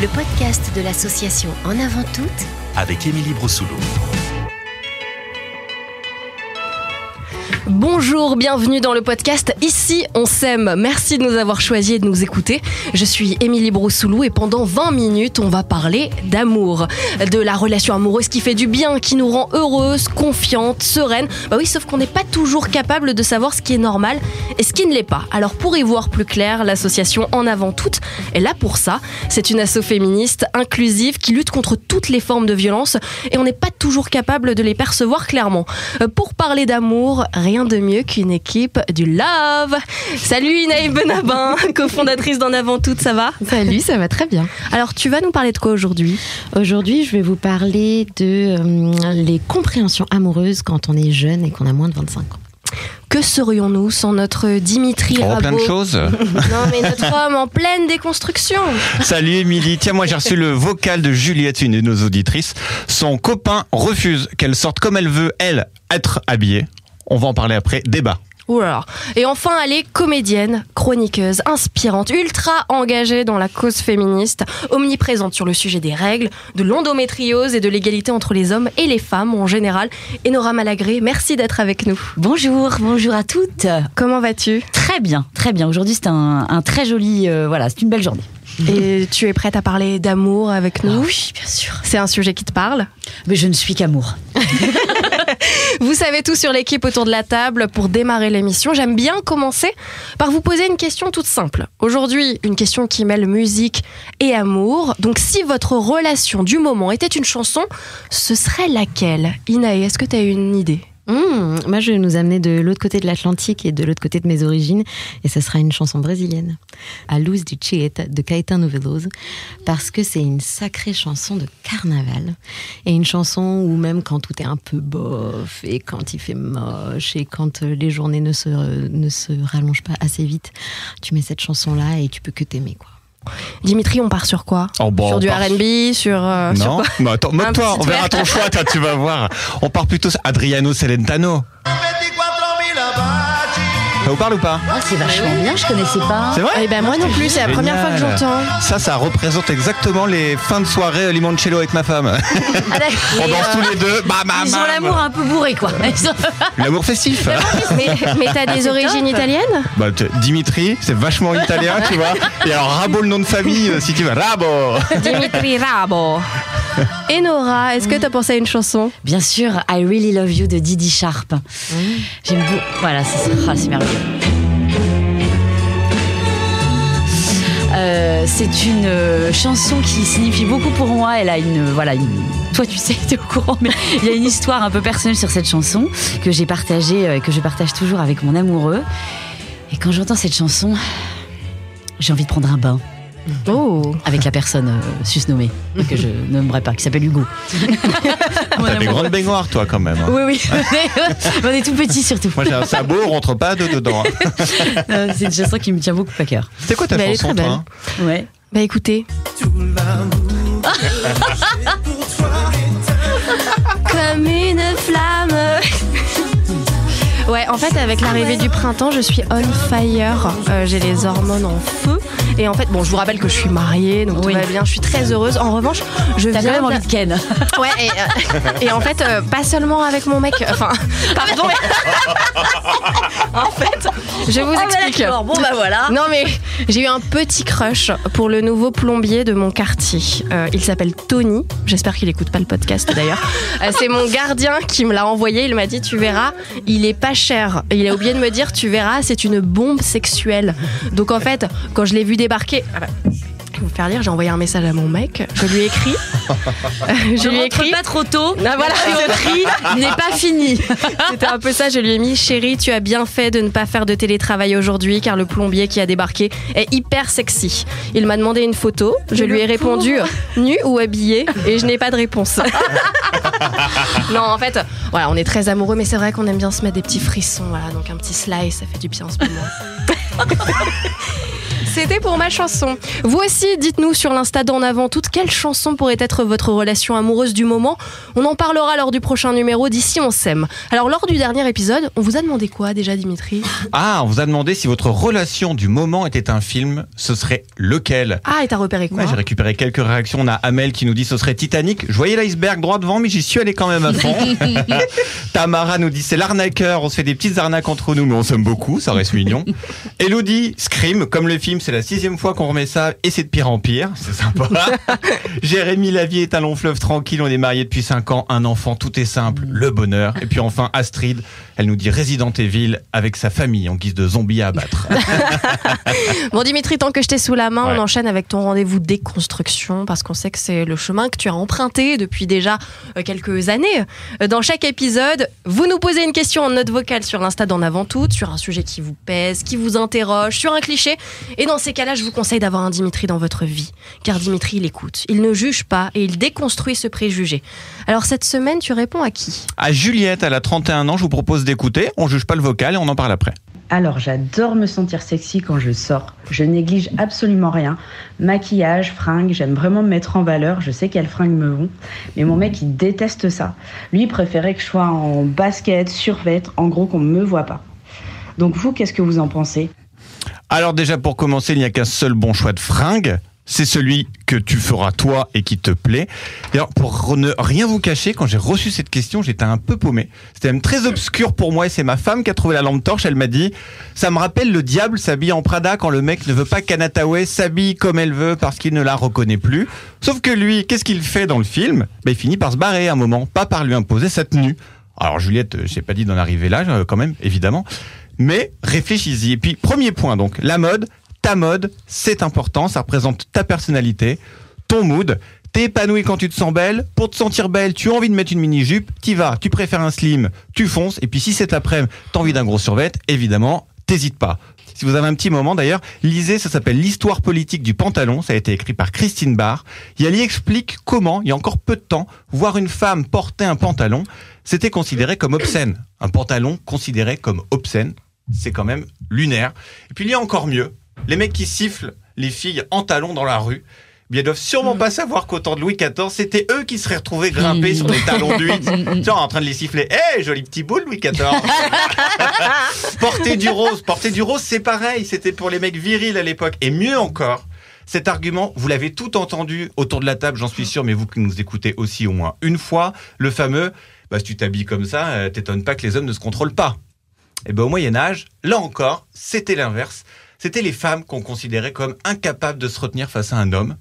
Le podcast de l'association En avant toutes avec Émilie Brossoulot. Bonjour, bienvenue dans le podcast Ici on s'aime. Merci de nous avoir choisi et de nous écouter. Je suis Émilie Broussoulou et pendant 20 minutes, on va parler d'amour, de la relation amoureuse qui fait du bien, qui nous rend heureuse, confiante, sereine. Bah oui, sauf qu'on n'est pas toujours capable de savoir ce qui est normal et ce qui ne l'est pas. Alors pour y voir plus clair, l'association En avant toutes est là pour ça. C'est une asso féministe inclusive qui lutte contre toutes les formes de violence et on n'est pas toujours capable de les percevoir clairement. Euh, Pour parler d'amour, rien de mieux qu'une équipe du love. Salut Inaï Benabin, cofondatrice d'En Avant Toutes, ça va Salut, ça va très bien. Alors tu vas nous parler de quoi aujourd'hui Aujourd'hui, je vais vous parler de euh, les compréhensions amoureuses quand on est jeune et qu'on a moins de 25 ans. Que serions-nous sans notre Dimitri Oh, plein de choses. Non mais notre homme en pleine déconstruction. Salut Émilie. Tiens, moi j'ai reçu le vocal de Juliette, une de nos auditrices. Son copain refuse qu'elle sorte comme elle veut, elle, être habillée. On va en parler après. Débat. Là. Et enfin, elle est comédienne, chroniqueuse, inspirante, ultra engagée dans la cause féministe, omniprésente sur le sujet des règles, de l'endométriose et de l'égalité entre les hommes et les femmes en général. Enora Malagré, merci d'être avec nous. Bonjour, bonjour à toutes. Comment vas-tu? Très bien, très bien. Aujourd'hui, c'est un, un très joli, euh, voilà, c'est une belle journée. Et tu es prête à parler d'amour avec nous? Oui, bien sûr. C'est un sujet qui te parle? Mais je ne suis qu'amour. Vous savez tout sur l'équipe autour de la table pour démarrer l'émission. J'aime bien commencer par vous poser une question toute simple. Aujourd'hui, une question qui mêle musique et amour. Donc si votre relation du moment était une chanson, ce serait laquelle? Inae, est-ce que tu as une idée? Mmh, moi, je vais nous amener de l'autre côté de l'Atlantique et de l'autre côté de mes origines, et ce sera une chanson brésilienne, A Luz de Chieta de Caetano Veloso, parce que c'est une sacrée chanson de carnaval, et une chanson où même quand tout est un peu bof, et quand il fait moche, et quand euh, les journées ne se, ne se rallongent pas assez vite, tu mets cette chanson-là et tu peux que t'aimer, quoi. Dimitri, on part sur quoi Oh, bon, Sur du part- R&B, sur, euh, sur non quoi Mais attends, petit on verra ton choix, toi, tu vas voir. On part plutôt sur Adriano Celentano. Ça vous parle ou pas Ah, c'est vachement bien, je connaissais pas. C'est vrai Eh ben moi non plus, c'est la première fois que j'entends. Ça, ça représente exactement les fins de soirée limoncello avec ma femme. Ah, d'accord. On Et, danse euh, tous les deux. Bam, Ils ont l'amour un peu bourré, quoi. Ils ont- L'amour festif. Mais, mais t'as des c'est origines italiennes Bah, Dimitri, c'est vachement italien, tu vois. Et alors, Rabo, le nom de famille, euh, si tu veux. Rabo Dimitri Rabo. Enora, est-ce que t'as pensé à une chanson Bien sûr, I Really Love You de Didi Sharp. J'aime beaucoup. Voilà, c'est ah, c'est merveilleux. Euh, c'est une euh, chanson qui signifie beaucoup pour moi. Elle a une, voilà, toi tu sais, tu es au courant, mais il y a une histoire un peu personnelle sur cette chanson que j'ai partagée, euh, que je partage toujours avec mon amoureux. Et quand j'entends cette chanson, j'ai envie de prendre un bain Oh avec la personne euh, susnommée que je nommerai pas, qui s'appelle Hugo. Mon T'as des grandes baignoires, toi, quand même. hein. Oui, oui. on est tout petit surtout. Moi, j'ai un sabot, on rentre pas de dedans. hein. Euh, C'est une chanson qui me tient beaucoup à cœur. C'est quoi ta Mais elle est chanson, très toi hein? Ouais. Bah écoutez. Comme Ouais, en fait, avec l'arrivée du printemps, je suis on fire. Euh, J'ai les hormones en feu. Et en fait, bon, je vous rappelle que je suis mariée, donc Oui. tout va bien. Je suis très heureuse. En revanche, je T'as quand viens même envie de Ken. Ouais, et, euh, et en fait, euh, pas seulement avec mon mec. Enfin, pardon. en fait, je vous explique. Ah, Bon bah voilà. Non mais j'ai eu un petit crush pour le nouveau plombier de mon quartier. Il s'appelle Tony. J'espère qu'il écoute pas le podcast d'ailleurs. C'est mon gardien qui me l'a envoyé. Il m'a dit tu verras, il est pas cher. Il a oublié de me dire tu verras, c'est une bombe sexuelle. Donc en fait, quand je l'ai vu débarquer. voilà. Je vais vous faire lire, j'ai envoyé un message à mon mec, je lui ai écrit. Euh, je lui ai écrit. pas trop tôt. Ah, voilà, le tri n'est pas fini. C'était un peu ça, je lui ai mis chérie, tu as bien fait de ne pas faire de télétravail aujourd'hui car le plombier qui a débarqué est hyper sexy. Il m'a demandé une photo, je lui ai répondu nu ou habillé et je n'ai pas de réponse. non, en fait, voilà, on est très amoureux mais c'est vrai qu'on aime bien se mettre des petits frissons, voilà, donc un petit slice, ça fait du bien en ce moment. C'était pour ma chanson. Vous aussi, dites-nous sur l'Insta d'en avant toute quelle chanson pourrait être votre relation amoureuse du moment. On en parlera lors du prochain numéro d'ici on s'aime. Alors lors du dernier épisode, on vous a demandé quoi déjà Dimitri? Ah, on vous a demandé si votre relation du moment était un film, ce serait lequel? Ah, et t'as repéré quoi? Ouais, J'ai récupéré quelques réactions. On a Amel qui nous dit ce serait Titanic. Je voyais l'iceberg droit devant, mais j'y suis allé quand même à fond. Tamara nous dit c'est l'arnaqueur. On se fait des petites arnaques entre nous, mais on s'aime beaucoup. Ça reste mignon. Elodie, Scream, comme le film, c'est la sixième fois qu'on remet ça et c'est de pire en pire. C'est sympa. Jérémy, la vie est un long fleuve tranquille. On est mariés depuis 5 ans. Un enfant, tout est simple. Le bonheur. Et puis enfin, Astrid, elle nous dit Resident Evil avec sa famille en guise de zombies à abattre. Bon Dimitri, tant que je t'ai sous la main, Ouais. on enchaîne avec ton rendez-vous déconstruction parce qu'on sait que c'est le chemin que tu as emprunté depuis déjà euh, quelques années. Euh, Dans chaque épisode, vous nous posez une question en note vocale sur l'Insta d'en avant toute, sur un sujet qui vous pèse, qui vous interroge, sur un cliché. Et dans ces cas-là, je vous conseille d'avoir un Dimitri dans votre vie. Car Dimitri, il écoute, il ne juge pas et il déconstruit ce préjugé. Alors cette semaine, tu réponds à qui? À Juliette, elle a 31 ans. Je vous propose d'écouter. On juge pas le vocal et on en parle après. Alors j'adore me sentir sexy quand je sors. Je néglige absolument rien. Maquillage, fringues, j'aime vraiment me mettre en valeur. Je sais quelles fringues me vont. Mais mon mec, il déteste ça. Lui, il préférait que je sois en basket, survêtre, en gros qu'on me voit pas. Donc vous, qu'est-ce que vous en pensez? Alors déjà pour commencer, il n'y a qu'un seul bon choix de fringue. C'est celui que tu feras toi et qui te plaît. Et alors pour ne rien vous cacher, quand j'ai reçu cette question, j'étais un peu paumé. C'était même très obscur pour moi et c'est ma femme qui a trouvé la lampe torche. Elle m'a dit, ça me rappelle le diable s'habille en Prada quand le mec ne veut pas qu'Anataoué s'habille comme elle veut parce qu'il ne la reconnaît plus. Sauf que lui, qu'est-ce qu'il fait dans le film? Ben, Il finit par se barrer un moment, pas par lui imposer sa tenue. Alors Juliette, j'ai pas dit d'en arriver là, euh, quand même, évidemment. Mais réfléchis-y. Et puis, premier point, donc, la mode, ta mode, c'est important, ça représente ta personnalité, ton mood. T'es épanoui quand tu te sens belle. Pour te sentir belle, tu as envie de mettre une mini-jupe, t'y vas. Tu préfères un slim, tu fonces. Et puis si cet après-midi, t'as envie d'un gros survêt, évidemment, t'hésites pas. Si vous avez un petit moment d'ailleurs, lisez, ça s'appelle L'histoire politique du pantalon, ça a été écrit par Christine Barr. Et elle y explique comment, il y a encore peu de temps, voir une femme porter un pantalon, c'était considéré comme obscène. Un pantalon considéré comme obscène, c'est quand même lunaire. Et puis il y a encore mieux, les mecs qui sifflent les filles en talons dans la rue, eh bien, ils doivent sûrement pas savoir qu'au temps de Louis XIV, c'était eux qui seraient retrouvés grimpés sur des talons d'huile, genre en train de les siffler. Hé, joli petit boule, Louis XIV Porter du rose, porter du rose, c'est pareil, c'était pour les mecs virils à l'époque. Et mieux encore, cet argument, vous l'avez tout entendu autour de la table, j'en suis sûr, mais vous qui nous écoutez aussi au moins une fois, le fameux, bah, si tu t'habilles comme ça, euh, t'étonnes pas que les hommes ne se contrôlent pas. Et ben au Moyen Âge, là encore, c'était l'inverse. C'était les femmes qu'on considérait comme incapables de se retenir face à un homme.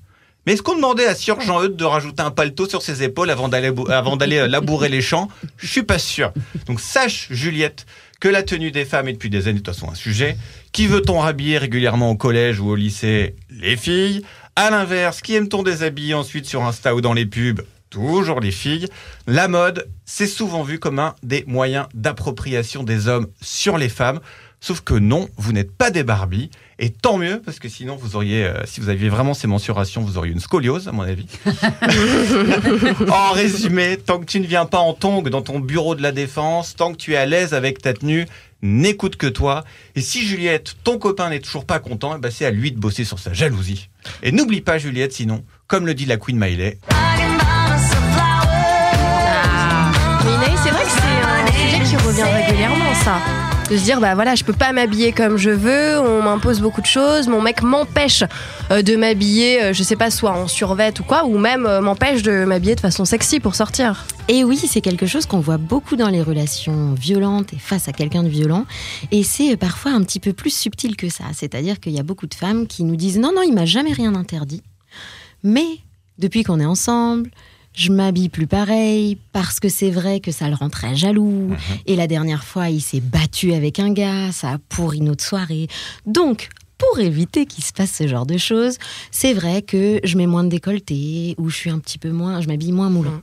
Mais est-ce qu'on demandait à Sieur Jean Eudes de rajouter un paletot sur ses épaules avant d'aller bou- avant d'aller euh, labourer les champs? Je suis pas sûr. Donc sache, Juliette, que la tenue des femmes est depuis des années de toute façon un sujet. Qui veut-on rhabiller régulièrement au collège ou au lycée? Les filles. À l'inverse, qui aime-t-on déshabiller ensuite sur Insta ou dans les pubs? Toujours les filles. La mode, c'est souvent vu comme un des moyens d'appropriation des hommes sur les femmes. Sauf que non, vous n'êtes pas des Barbies. Et tant mieux, parce que sinon, vous auriez, euh, si vous aviez vraiment ces mensurations, vous auriez une scoliose, à mon avis. en résumé, tant que tu ne viens pas en tongue dans ton bureau de la défense, tant que tu es à l'aise avec ta tenue, n'écoute que toi. Et si Juliette, ton copain n'est toujours pas content, eh ben, c'est à lui de bosser sur sa jalousie. Et n'oublie pas Juliette, sinon, comme le dit la Queen Miley, ça. De se dire, bah voilà, je peux pas m'habiller comme je veux, on m'impose beaucoup de choses, mon mec m'empêche euh, de m'habiller, euh, je sais pas, soit en survêt ou quoi, ou même euh, m'empêche de m'habiller de façon sexy pour sortir. Et oui, c'est quelque chose qu'on voit beaucoup dans les relations violentes et face à quelqu'un de violent. Et c'est parfois un petit peu plus subtil que ça. C'est-à-dire qu'il y a beaucoup de femmes qui nous disent non, non, il m'a jamais rien interdit. Mais depuis qu'on est ensemble, je m'habille plus pareil parce que c'est vrai que ça le rend très jaloux. Et la dernière fois, il s'est battu avec un gars, ça a pourri notre soirée. Donc, pour éviter qu'il se passe ce genre de choses, c'est vrai que je mets moins de décolleté ou je suis un petit peu moins, je m'habille moins moulant.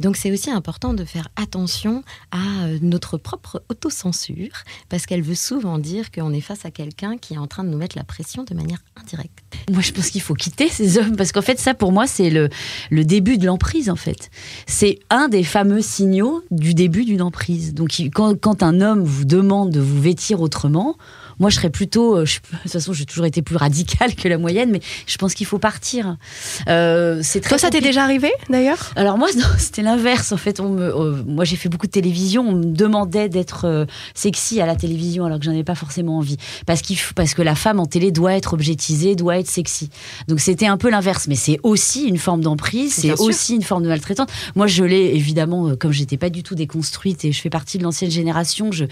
Donc c'est aussi important de faire attention à euh, notre propre autocensure parce qu'elle veut souvent dire qu'on est face à quelqu'un qui est en train de nous mettre la pression de manière indirecte. Moi, je pense qu'il faut quitter ces hommes parce qu'en fait, ça, pour moi, c'est le, le début de l'emprise. En fait, c'est un des fameux signaux du début d'une emprise. Donc, quand un homme vous demande de vous vêtir autrement, moi, je serais plutôt. euh, je- de toute façon, j'ai toujours été plus radicale que la moyenne, mais je pense qu'il faut partir. Euh, c'est très Toi, ça t'est déjà arrivé d'ailleurs? Alors moi, c'était l'inverse. En fait, on me, euh, moi, j'ai fait beaucoup de télévision. On me demandait d'être euh, sexy à la télévision, alors que j'en avais pas forcément envie, parce qu'il faut- parce que la femme en télé doit être objetisée, doit être sexy. Donc c'était un peu l'inverse, mais c'est aussi une forme d'emprise, c'est sûr. aussi une forme de maltraitance. Moi, je l'ai évidemment, comme j'étais pas du tout déconstruite et je fais partie de l'ancienne génération, je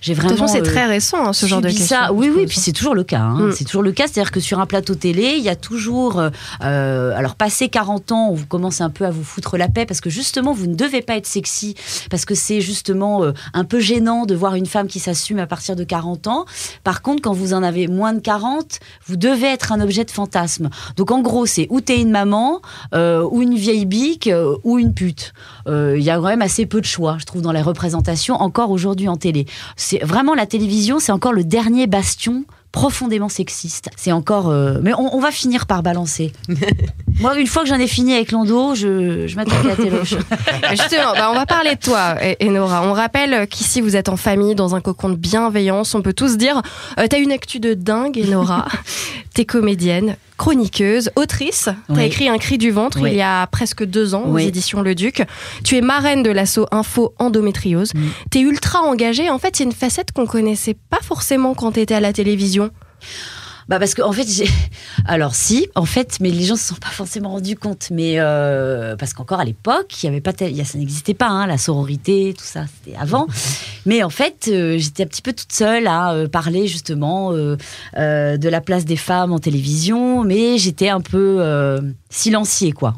j'ai De vraiment. toute façon, c'est très récent hein, ce genre de subi questions. Ça. Oui, oui, puis c'est toujours le cas. hein. Mm. C'est toujours le cas. C'est-à-dire que sur un plateau télé, il y a toujours. euh, euh, alors, passé 40 ans, on vous commence un peu à vous foutre la paix parce que justement, vous ne devez pas être sexy parce que c'est justement euh, un peu gênant de voir une femme qui s'assume à partir de 40 ans. Par contre, quand vous en avez moins de 40, vous devez être un objet de fantasme. Donc, en gros, c'est ou t'es une maman, euh, ou une vieille bique, ou une pute. Il y a quand même assez peu de choix, je trouve, dans les représentations, encore aujourd'hui en télé. C'est vraiment la télévision, c'est encore le dernier bastion profondément sexiste. C'est encore, euh, mais on, on va finir par balancer. Moi, une fois que j'en ai fini avec Lando, je, je m'attaque à la téloche. Justement, bah, on va parler de toi, E- Enora. On rappelle qu'ici, vous êtes en famille, dans un cocon de bienveillance. On peut tous dire, euh, t'as une actu de dingue, Enora. T'es comédienne, chroniqueuse, autrice. T'as Oui. écrit Un cri du ventre Oui. il y a presque deux ans aux éditions Le Duc. Tu es marraine de l'asso Info Endométriose. Mm. T'es ultra engagée. En fait, c'est une facette qu'on connaissait pas forcément quand t'étais à la télévision. Bah parce que en fait, j'ai... alors si, en fait, mais les gens se sont pas forcément rendus compte. Mais euh, parce qu'encore à l'époque, il y avait pas, tel- ça n'existait pas, hein, la sororité, tout ça, c'était avant. Mais en fait, euh, j'étais un petit peu toute seule à euh, parler justement de la place des femmes en télévision, mais j'étais un peu silenciée quoi.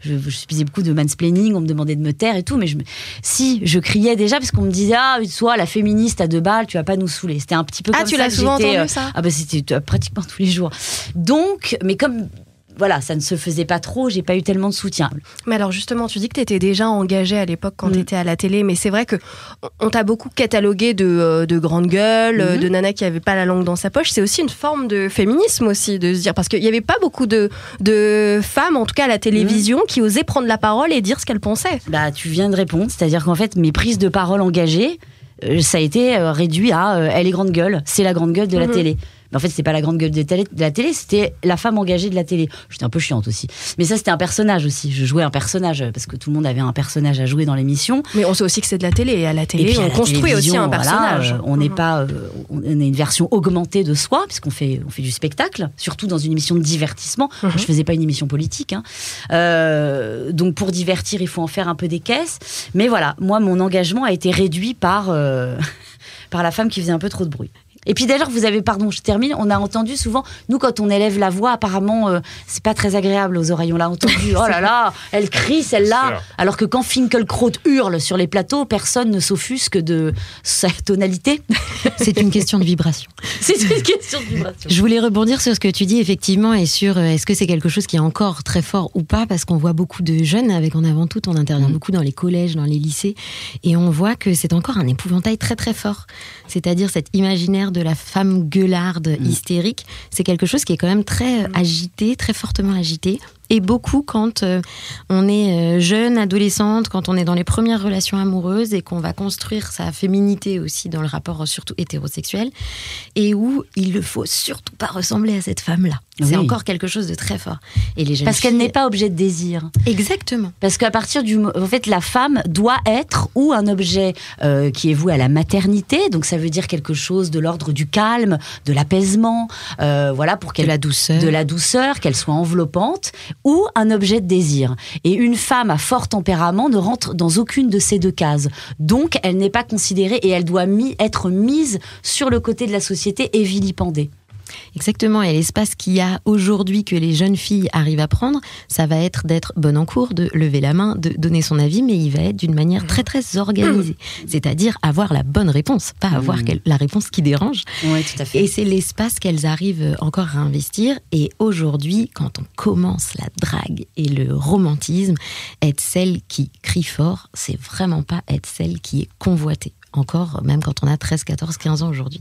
Je, je subissais beaucoup de mansplaining, on me demandait de me taire et tout, mais je me... si je criais déjà parce qu'on me disait ah toi la féministe à deux balles, tu vas pas nous saouler. C'était un petit peu Ah, comme tu ça l'as souvent j'étais, entendu ça? ah bah c'était euh, pratiquement tous les jours. Donc, mais comme voilà, ça ne se faisait pas trop, j'ai pas eu tellement de soutien. Mais alors justement, tu dis que tu étais déjà engagée à l'époque quand Mm. tu étais à la télé, mais c'est vrai que on t'a beaucoup catalogué de, euh, de grandes gueules, euh, de nana qui avait pas la langue dans sa poche. C'est aussi une forme de féminisme aussi, de se dire, parce qu'il n'y avait pas beaucoup de, de femmes, en tout cas à la télévision, Mhm. qui osaient prendre la parole et dire ce qu'elles pensaient. Bah, tu viens de répondre, c'est-à-dire qu'en fait, mes prises de parole engagées, euh, ça a été réduit à euh, elle est grande gueule, c'est la grande gueule de la Mhm. télé. Mais en fait, c'était pas la grande gueule de, télé- de la télé, c'était la femme engagée de la télé. J'étais un peu chiante aussi. Mais ça, c'était un personnage aussi. Je jouais un personnage parce que tout le monde avait un personnage à jouer dans l'émission. Mais on sait aussi que c'est de la télé. Et à la Et télé, puis on construit aussi un personnage. euh, on n'est Mhm. pas, euh, on est une version augmentée de soi, puisqu'on fait, on fait du spectacle, surtout dans une émission de divertissement. Moi, Mhm. je faisais pas une émission politique, hein. Euh, donc pour divertir, il faut en faire un peu des caisses. Mais voilà, moi, mon engagement a été réduit par euh, par la femme qui faisait un peu trop de bruit. Et puis d'ailleurs, vous avez, pardon, je termine, on a entendu souvent, nous quand on élève la voix, apparemment, euh, c'est pas très agréable aux oreilles. On l'a entendu, oh là là, elle crie celle-là. Alors que quand Finkelkraut hurle sur les plateaux, personne ne s'offusque de sa tonalité. C'est une question de vibration. C'est une question de vibration. Je voulais rebondir sur ce que tu dis effectivement et sur euh, est-ce que c'est quelque chose qui est encore très fort ou pas? Parce qu'on voit beaucoup de jeunes avec en avant tout on intervient Mm. beaucoup dans les collèges, dans les lycées et on voit que c'est encore un épouvantail très très fort. C'est-à-dire cet imaginaire de la femme gueularde Mm. hystérique, c'est quelque chose qui est quand même très euh, agité, très fortement agité et beaucoup quand euh, on est euh, jeune, adolescente, quand on est dans les premières relations amoureuses et qu'on va construire sa féminité aussi dans le rapport surtout hétérosexuel et où il ne faut surtout pas ressembler à cette femme-là. C'est Oui. encore quelque chose de très fort. Et les jeunes Parce qu'elle n'est pas objet de désir. Exactement. Parce qu'à partir du, en fait, la femme doit être ou un objet euh, qui est voué à la maternité, donc ça veut dire quelque chose de l'ordre du calme, de l'apaisement, euh, voilà pour De qu'elle la douceur. de la douceur, qu'elle soit enveloppante, ou un objet de désir. Et une femme à fort tempérament ne rentre dans aucune de ces deux cases. Donc, elle n'est pas considérée et elle doit mi- être mise sur le côté de la société et vilipendée. Exactement. Et l'espace qu'il y a aujourd'hui que les jeunes filles arrivent à prendre, ça va être d'être bonne en cours, de lever la main, de donner son avis, mais il va être d'une manière très très organisée. C'est-à-dire avoir la bonne réponse, pas avoir Mm. quel- la réponse qui dérange. Oui, tout à fait. Et c'est l'espace qu'elles arrivent encore à investir. Et aujourd'hui, quand on commence la drague et le romantisme, être celle qui crie fort, c'est vraiment pas être celle qui est convoitée. Encore, même quand on a 13, 14, 15 ans aujourd'hui.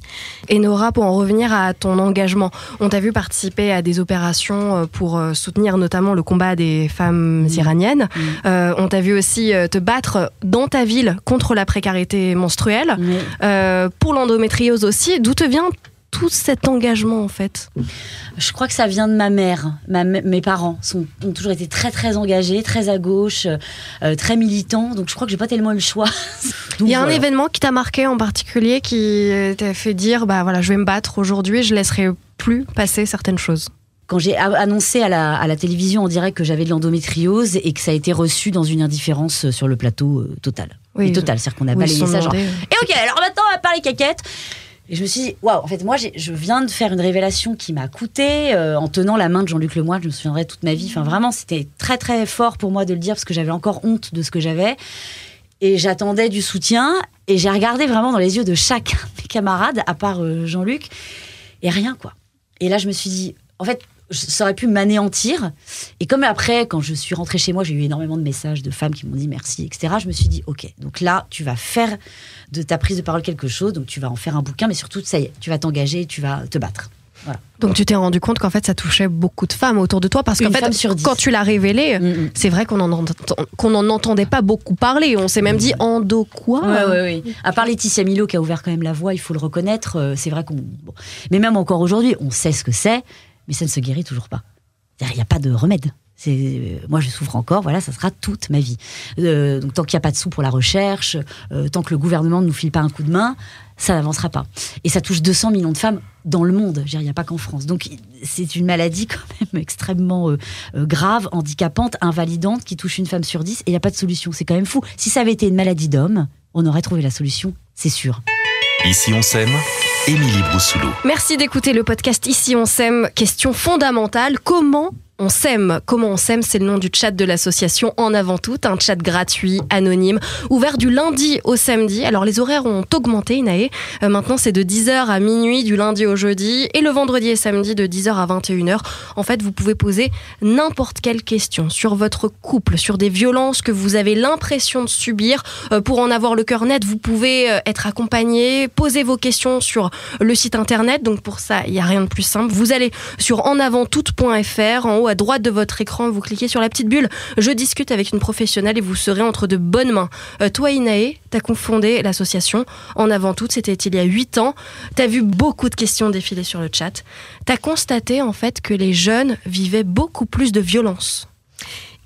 Et Nora, pour en revenir à ton engagement, on t'a vu participer à des opérations euh, pour euh, soutenir notamment le combat des femmes iraniennes. Euh, on t'a vu aussi te battre dans ta ville contre la précarité menstruelle. Euh, pour l'endométriose aussi, d'où te vient tout cet engagement en fait? Je crois que ça vient de ma mère. Ma- mes parents sont, ont toujours été très très engagés, très à gauche, euh, très militants. Donc je crois que j'ai pas tellement eu le choix. Il y a un événement qui t'a marqué en particulier qui euh, t'a fait dire bah voilà je vais me battre aujourd'hui, je laisserai plus passer certaines choses. Quand j'ai annoncé à la, à la télévision en direct que j'avais de l'endométriose et que ça a été reçu dans une indifférence sur le plateau euh, total. Oui, Et total, c'est-à-dire qu'on a Oui, ça genre. demandé. Et ok, alors maintenant on va parler caquette. Et je me suis dit, waouh, en fait, moi, je viens de faire une révélation qui m'a coûté euh, en tenant la main de Jean-Luc Lemoyne. Je me souviendrai toute ma vie. Enfin, vraiment, c'était très, très fort pour moi de le dire parce que j'avais encore honte de ce que j'avais. Et j'attendais du soutien. Et j'ai regardé vraiment dans les yeux de chacun de mes camarades, à part euh, Jean-Luc, et rien, quoi. Et là, je me suis dit, en fait, ça aurait pu m'anéantir. Et comme après, quand je suis rentrée chez moi, j'ai eu énormément de messages de femmes qui m'ont dit merci, etc. Je me suis dit, ok, donc là, tu vas faire de ta prise de parole quelque chose, donc tu vas en faire un bouquin, mais surtout, ça y est, tu vas t'engager, tu vas te battre. Donc tu t'es rendu compte qu'en fait ça touchait beaucoup de femmes autour de toi parce qu'en fait sur quand tu l'as révélé, Mm, mm. c'est vrai qu'on en entend- qu'on n'en entendait pas beaucoup parler. On s'est même dit endo quoi? Ouais, ouais, ouais. À part Laetitia Milo qui a ouvert quand même la voie, il faut le reconnaître. euh, C'est vrai qu'on. bon. Mais même encore aujourd'hui, on sait ce que c'est, mais ça ne se guérit toujours pas. C'est-à-dire, Il n'y a pas de remède. C'est moi, je souffre encore. Voilà, ça sera toute ma vie. Euh, donc tant qu'il n'y a pas de sous pour la recherche, euh, tant que le gouvernement ne nous file pas un coup de main, ça n'avancera pas. Et ça touche 200 millions de femmes dans le monde. Je veux dire, Il n'y a pas qu'en France. Donc c'est une maladie quand même extrêmement euh, grave, handicapante, invalidante, qui touche une femme sur dix. Et il n'y a pas de solution. C'est quand même fou. Si ça avait été une maladie d'homme, on aurait trouvé la solution, c'est sûr. Ici on s'aime, Émilie Broussoulou. Merci d'écouter le podcast Ici on s'aime. Question fondamentale comment on s'aime Comment on s'aime C'est le nom du chat de l'association En Avant Tout, un chat gratuit, anonyme, ouvert du lundi au samedi. Alors les horaires ont augmenté, Inae. Euh, maintenant c'est de 10h à minuit du lundi au jeudi et le vendredi et samedi de 10h à 21h. En fait, vous pouvez poser n'importe quelle question sur votre couple, sur des violences que vous avez l'impression de subir. Euh, pour en avoir le cœur net, vous pouvez euh, être accompagné, poser vos questions sur le site internet. Donc pour ça, il n'y a rien de plus simple. Vous allez sur enavanttoute.fr. En haut à droite de votre écran, vous cliquez sur la petite bulle. Je discute avec une professionnelle et vous serez entre de bonnes mains. Euh, toi, Inae, t'as confondé l'association En Avant Toute. C'était il y a 8 ans. T'as vu beaucoup de questions défiler sur le chat. T'as constaté en fait que les jeunes vivaient beaucoup plus de violence.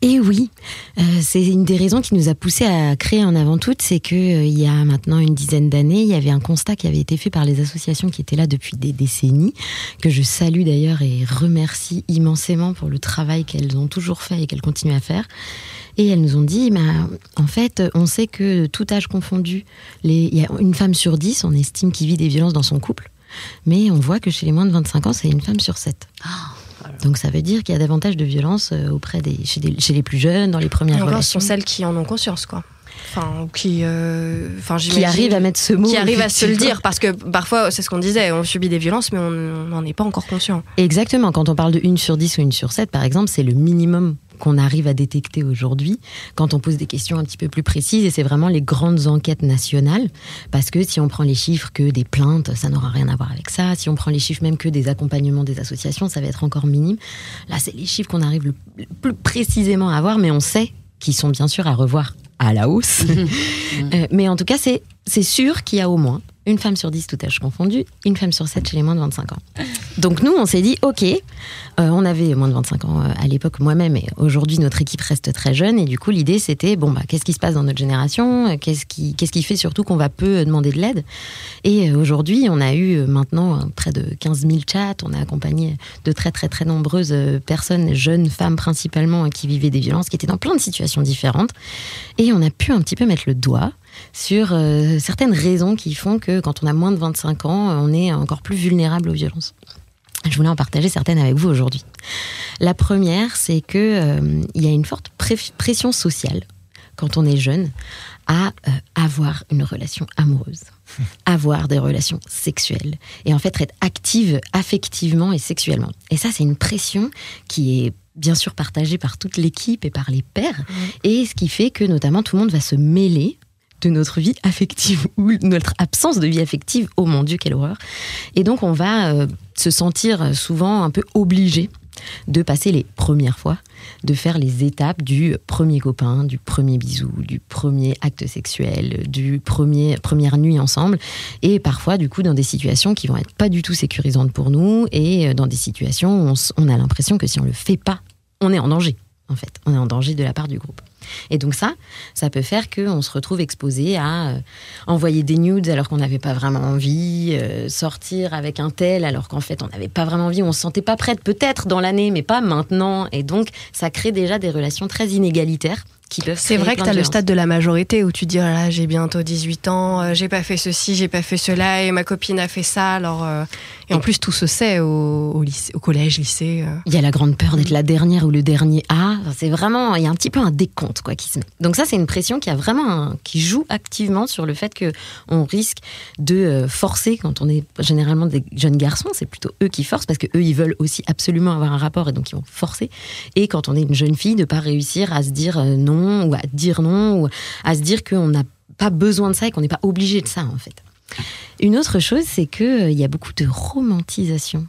Et oui, euh, c'est une des raisons qui nous a poussé à créer en avant toute, c'est que euh, il y a maintenant une dizaine d'années, il y avait un constat qui avait été fait par les associations qui étaient là depuis des décennies, que je salue d'ailleurs et remercie immensément pour le travail qu'elles ont toujours fait et qu'elles continuent à faire. Et elles nous ont dit, bah, en fait, on sait que tout âge confondu, il y a une femme sur dix, on estime, qui vit des violences dans son couple, mais on voit que chez les moins de 25 ans, c'est une femme sur sept. Donc ça veut dire qu'il y a davantage de violences euh, auprès des chez, des- chez les plus jeunes, dans les premières encore, ce sont celles qui en ont conscience, quoi. Enfin, qui, euh, enfin, qui arrivent à mettre ce mot. qui arrivent à se le dire parce que parfois c'est ce qu'on disait on subit des violences mais on n'en est pas encore conscient Exactement. Quand on parle de une sur 10 ou une sur 7, par exemple, c'est le minimum qu'on arrive à détecter aujourd'hui quand on pose des questions un petit peu plus précises. Et c'est vraiment les grandes enquêtes nationales. Parce que si on prend les chiffres que des plaintes ça n'aura rien à voir avec ça. Si on prend les chiffres même que des accompagnements des associations ça va être encore minime. Là c'est les chiffres qu'on arrive le plus précisément à avoir mais on sait qu'ils sont bien sûr à revoir à la hausse. Euh, mais en tout cas c'est c'est sûr qu'il y a au moins une femme sur 10 tout âge confondu, une femme sur 7 chez les moins de 25 ans. Donc nous, on s'est dit, ok, euh, on avait moins de 25 ans euh, à l'époque moi-même, et aujourd'hui notre équipe reste très jeune, et du coup l'idée c'était, bon, bah, qu'est-ce qui se passe dans notre génération? Qu'est-ce qui, qu'est-ce qui fait surtout qu'on va peu euh, demander de l'aide? Et aujourd'hui, on a eu maintenant près de 15 000 chats, on a accompagné de très très très nombreuses personnes, jeunes femmes principalement, qui vivaient des violences, qui étaient dans plein de situations différentes, et on a pu un petit peu mettre le doigt sur euh, certaines raisons qui font que quand on a moins de 25 ans, on est encore plus vulnérable aux violences. Je voulais en partager certaines avec vous aujourd'hui. La première, c'est que euh, il y a une forte pression sociale quand on est jeune à euh, avoir une relation amoureuse, avoir des relations sexuelles et en fait être active affectivement et sexuellement. Et ça, c'est une pression qui est bien sûr partagée par toute l'équipe et par les pairs et ce qui fait que notamment tout le monde va se mêler de notre vie affective ou notre absence de vie affective. Oh mon Dieu, quelle horreur. Et donc on va euh, se sentir souvent un peu obligé de passer les premières fois, de faire les étapes du premier copain, du premier bisou, du premier acte sexuel, du premier première nuit ensemble, et parfois du coup dans des situations qui vont être pas du tout sécurisantes pour nous et euh, dans des situations où on, on a l'impression que si on le fait pas, on est en danger. En fait, on est en danger de la part du groupe. Et donc ça, ça peut faire qu'on se retrouve exposé à euh, envoyer des nudes alors qu'on n'avait pas vraiment envie, euh, sortir avec un tel alors qu'en fait on n'avait pas vraiment envie, on se sentait pas prête peut-être dans l'année mais pas maintenant. Et donc ça crée déjà des relations très inégalitaires C'est vrai que tu as le stade de la majorité où tu dis ah j'ai bientôt 18 ans, euh, j'ai pas fait ceci, j'ai pas fait cela et ma copine a fait ça alors euh, et en plus tout se sait au, au lycée, au collège, lycée. euh. Il y a la grande peur d'être la dernière ou le dernier A. Enfin, C'est vraiment, il y a un petit peu un décompte quoi qui se met. Donc ça, c'est une pression qui a vraiment, un- qui joue activement sur le fait que on risque de euh, forcer quand on est généralement des jeunes garçons. C'est plutôt eux qui forcent parce que eux, ils veulent aussi absolument avoir un rapport et donc ils vont forcer. Et quand on est une jeune fille, de pas réussir à se dire euh, non ou à dire non ou à se dire qu'on n'a pas besoin de ça et qu'on n'est pas obligé de ça en fait. Une autre chose, c'est qu'il y a beaucoup de romantisation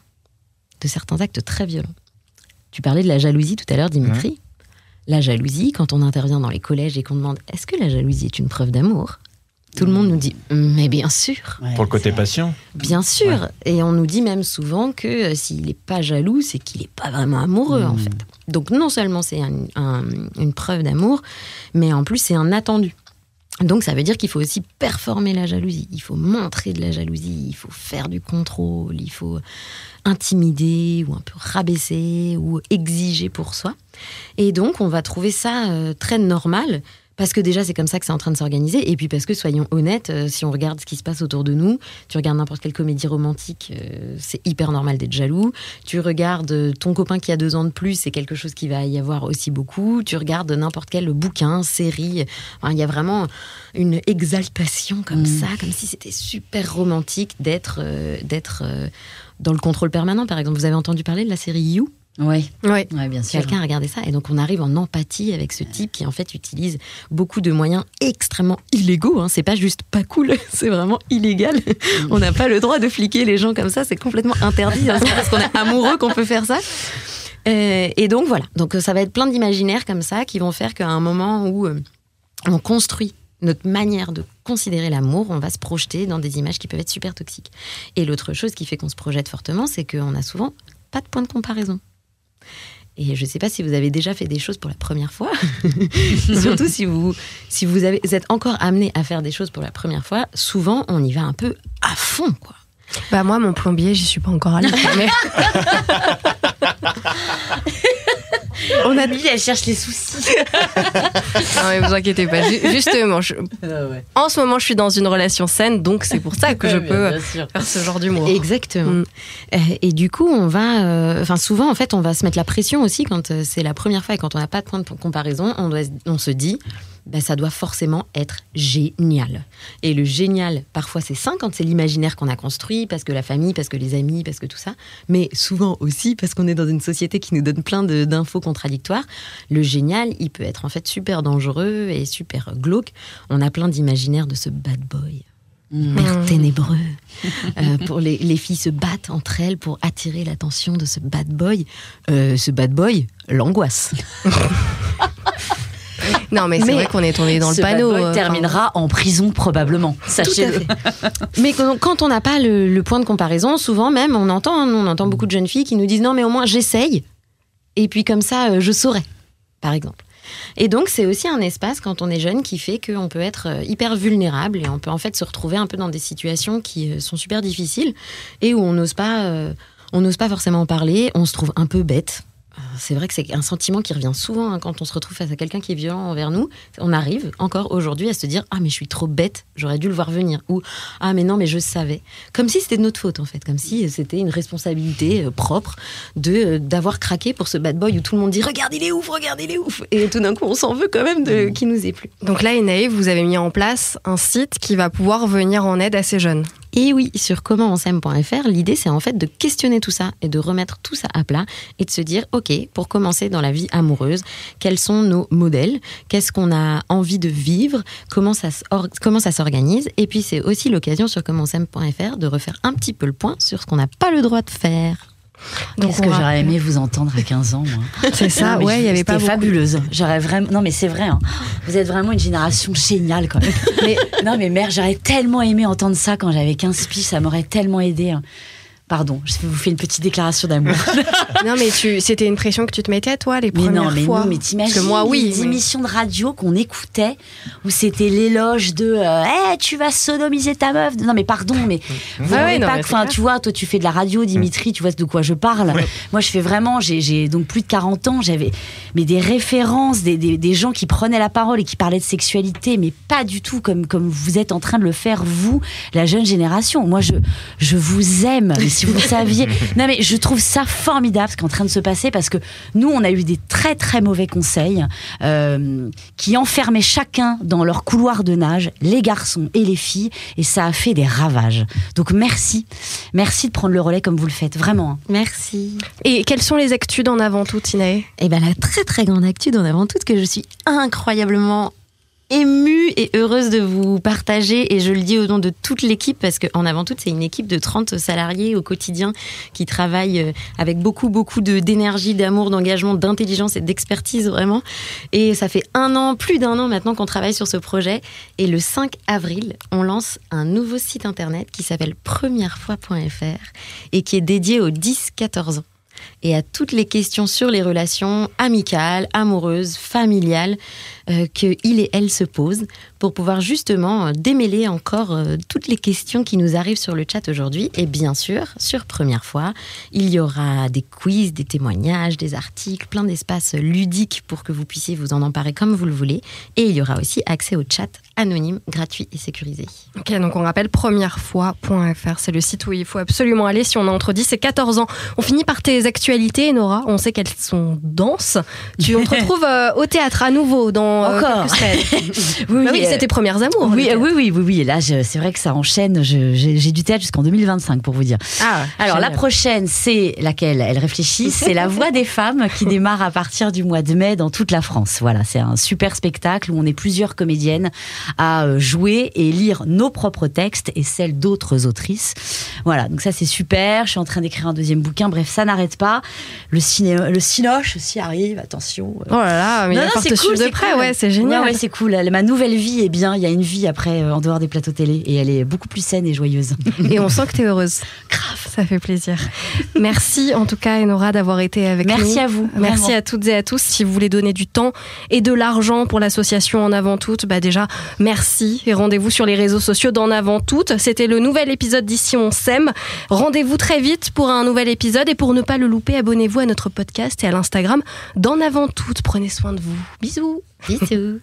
de certains actes très violents. Tu parlais de la jalousie tout à l'heure, Dimitri. La jalousie, quand on intervient dans les collèges et qu'on demande est-ce que la jalousie est une preuve d'amour? Tout le monde nous dit mais bien sûr, Pour le côté patient. bien sûr. Et on nous dit même souvent que euh, s'il n'est pas jaloux, c'est qu'il n'est pas vraiment amoureux en fait. Donc non seulement c'est un- un- une preuve d'amour, mais en plus c'est un attendu. Donc ça veut dire qu'il faut aussi performer la jalousie, il faut montrer de la jalousie, il faut faire du contrôle, il faut intimider ou un peu rabaisser ou exiger pour soi. Et donc on va trouver ça euh, très normal parce que déjà c'est comme ça que c'est en train de s'organiser et puis parce que soyons honnêtes, euh, si on regarde ce qui se passe autour de nous, tu regardes n'importe quelle comédie romantique, euh, c'est hyper normal d'être jaloux. Tu regardes euh, ton copain qui a deux ans de plus, c'est quelque chose qui va y avoir aussi beaucoup. Tu regardes n'importe quel bouquin, série, Enfin, il y a vraiment une exaltation comme ça, comme si c'était super romantique d'être d'être dans le contrôle permanent. Par exemple, vous avez entendu parler de la série You? Ouais, Ouais. ouais, bien sûr. Quelqu'un a regardé ça et donc on arrive en empathie avec ce type qui en fait utilise beaucoup de moyens extrêmement illégaux. Hein. C'est pas juste pas cool, c'est vraiment illégal. On n'a pas le droit de fliquer les gens comme ça, c'est complètement interdit. hein. C'est parce qu'on est amoureux qu'on peut faire ça. Euh, et donc voilà, donc ça va être plein d'imaginaires comme ça qui vont faire qu'à un moment où euh, on construit notre manière de considérer l'amour, on va se projeter dans des images qui peuvent être super toxiques. Et l'autre chose qui fait qu'on se projette fortement, c'est qu'on a souvent pas de point de comparaison. Et je ne sais pas si vous avez déjà fait des choses pour la première fois, surtout si vous, si vous, avez, vous êtes encore amené à faire des choses pour la première fois, souvent on y va un peu à fond. Quoi. Bah moi mon plombier j'y suis pas encore allée. mais On a dit, elle cherche les soucis. non mais vous inquiétez pas. Ju- Justement, je- en ce moment je suis dans une relation saine donc c'est pour ça que je peux faire ce genre d'humour. Exactement. Mm. Euh, Et, du coup, on va, euh, enfin souvent en fait, on va se mettre la pression aussi quand euh, c'est la première fois et quand on n'a pas de point de comparaison, on, doit, on se dit, ben, ça doit forcément être génial. Et le génial, parfois c'est sain quand c'est l'imaginaire qu'on a construit, parce que la famille, parce que les amis, parce que tout ça, mais souvent aussi parce qu'on est dans une société qui nous donne plein de- d'infos contradictoires. Le génial, il peut être en fait super dangereux et super glauque. On a plein d'imaginaires de ce bad boy hyper ténébreux. Euh, pour les, les filles se battent entre elles pour attirer l'attention de ce bad boy. Euh, ce bad boy, l'angoisse. Non mais c'est vrai qu'on est tombé dans le panneau. boy euh, terminera en prison probablement. Sachez-le. Mais quand on n'a pas le, le point de comparaison, souvent même, on entend, hein, on entend beaucoup de jeunes filles qui nous disent non, mais au moins j'essaye. Et puis comme ça, euh, je saurai, par exemple. Et donc, c'est aussi un espace, quand on est jeune, qui fait qu'on peut être euh, hyper vulnérable et on peut en fait se retrouver un peu dans des situations qui sont super difficiles et où on n'ose pas, on n'ose pas forcément en parler, on se trouve un peu bête. C'est vrai que c'est un sentiment qui revient souvent hein, quand on se retrouve face à quelqu'un qui est violent envers nous. On arrive encore aujourd'hui à se dire Ah, mais je suis trop bête, j'aurais dû le voir venir. Ou Ah, mais non, mais je savais. Comme si c'était de notre faute, en fait. Comme si c'était une responsabilité euh, propre de euh, d'avoir craqué pour ce bad boy où tout le monde dit Regarde, il est ouf, regarde, il est ouf. Et tout d'un coup, on s'en veut quand même de qui nous est plus. Donc là, Enaï, vous avez mis en place un site qui va pouvoir venir en aide à ces jeunes. Et oui, sur commentonsaime.fr, l'idée c'est en fait de questionner tout ça et de remettre tout ça à plat et de se dire, ok, pour commencer dans la vie amoureuse, quels sont nos modèles, qu'est-ce qu'on a envie de vivre, comment ça, s'organise? Et puis c'est aussi l'occasion sur commentonsaime.fr de refaire un petit peu le point sur ce qu'on n'a pas le droit de faire. Qu'est-ce que j'aurais aimé vous entendre à 15 ans, moi. C'est ça, Non, ouais, il y avait pas beaucoup. fabuleuse. J'aurais vraiment. Non, mais c'est vrai. hein. Vous êtes vraiment une génération géniale, quand même. mais, non, mais merde, j'aurais tellement aimé entendre ça quand j'avais 15 piges. Ça m'aurait tellement aidé. hein. Pardon, je vous fais une petite déclaration d'amour. Non, mais tu, c'était une pression que tu te mettais, toi, les Mais premières non, mais fois. non, mais t'imagines moi, oui. les mais- émissions de radio qu'on écoutait où c'était l'éloge de euh, Eh, tu vas sodomiser ta meuf. Non, mais pardon, mais vous Ah ouais, non, pas mais que- c'est enfin, tu vois, toi, tu fais de la radio, Dimitri, tu vois de quoi je parle. Moi, je fais vraiment, j'ai- j'ai donc plus de 40 ans, j'avais mais des références, des, des, des gens qui prenaient la parole et qui parlaient de sexualité, mais pas du tout comme, comme vous êtes en train de le faire, vous, la jeune génération. Moi, je, je vous aime, mais si vous le saviez. Non, mais je trouve ça formidable ce qui est en train de se passer parce que nous, on a eu des très très mauvais conseils euh, qui enfermaient chacun dans leur couloir de nage, les garçons et les filles, et ça a fait des ravages. Donc merci, merci de prendre le relais comme vous le faites, vraiment. hein. Merci. Et quelles sont les actus d'en avant tout, Tinae Et ben la très très grande actu d'en avant toute que je suis incroyablement émue et heureuse de vous partager et je le dis au nom de toute l'équipe parce que en avant toute c'est une équipe de 30 salariés au quotidien qui travaillent euh, avec beaucoup beaucoup d'énergie, d'amour, d'engagement, d'intelligence et d'expertise vraiment. Et ça fait un an, plus d'un an maintenant qu'on travaille sur ce projet. Et le 5 avril on lance un nouveau site internet qui s'appelle premièrefois.fr et qui est dédié aux 10-14 ans et à toutes les questions sur les relations amicales, amoureuses, familiales euh, que il et elle se posent pour pouvoir justement euh, démêler encore euh, toutes les questions qui nous arrivent sur le chat aujourd'hui. Et bien sûr, sur Première fois, il y aura des quiz, des témoignages, des articles, plein d'espaces ludiques pour que vous puissiez vous en emparer comme vous le voulez. Et il y aura aussi accès au chat anonyme, gratuit et sécurisé. Ok, donc on rappelle premièrefois.fr, c'est le site où il faut absolument aller si on a entre 10 et 14 ans. On finit par tes actualités, Nora. On sait qu'elles sont denses. Tu, on te retrouve euh, au théâtre à nouveau dans euh, Encore. quelques semaines. Oui, Bah oui, euh, c'est tes premières amours. Oui, oui, oui, oui, oui. Et là, c'est vrai que ça enchaîne. J'ai du théâtre jusqu'en 2025 pour vous dire. Ah, Alors la prochaine, c'est laquelle? Elle réfléchit. C'est La Voix des femmes qui démarre à partir du mois de mai dans toute la France. Voilà, c'est un super spectacle où on est plusieurs comédiennes à euh, jouer et lire nos propres textes et celles d'autres autrices. Voilà, donc ça c'est super. Je suis en train d'écrire un deuxième bouquin. Bref, ça n'arrête pas. Le ciné, le cinoche aussi arrive. Attention. Oh là là, mais il Non, cool, suivre de près, cool. ouais, c'est génial. Ouais, ouais, c'est cool. Ma nouvelle vie est bien. Il y a une vie après euh, en dehors des plateaux télé et elle est beaucoup plus saine et joyeuse. Et on sent que tu es heureuse. Grave. Ça fait plaisir. Merci en tout cas, Enora, d'avoir été avec nous. Merci à vous. Merci vraiment. à toutes et à tous. Si vous voulez donner du temps et de l'argent pour l'association En Avant Toutes, bah déjà, merci et rendez-vous sur les réseaux sociaux d'En Avant Toutes. C'était le nouvel épisode d'ici On s'aime. Rendez-vous très vite pour un nouvel épisode et pour ne pas le louper, abonnez-vous à notre podcast et à l'Instagram d'En Avant Toutes. Prenez soin de vous. Bisous. Bisous.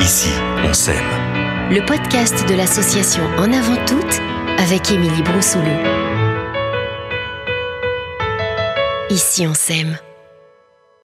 Ici, on s'aime. Le podcast de l'association En Avant Toutes avec Émilie Broussoulou. Ici on s'aime.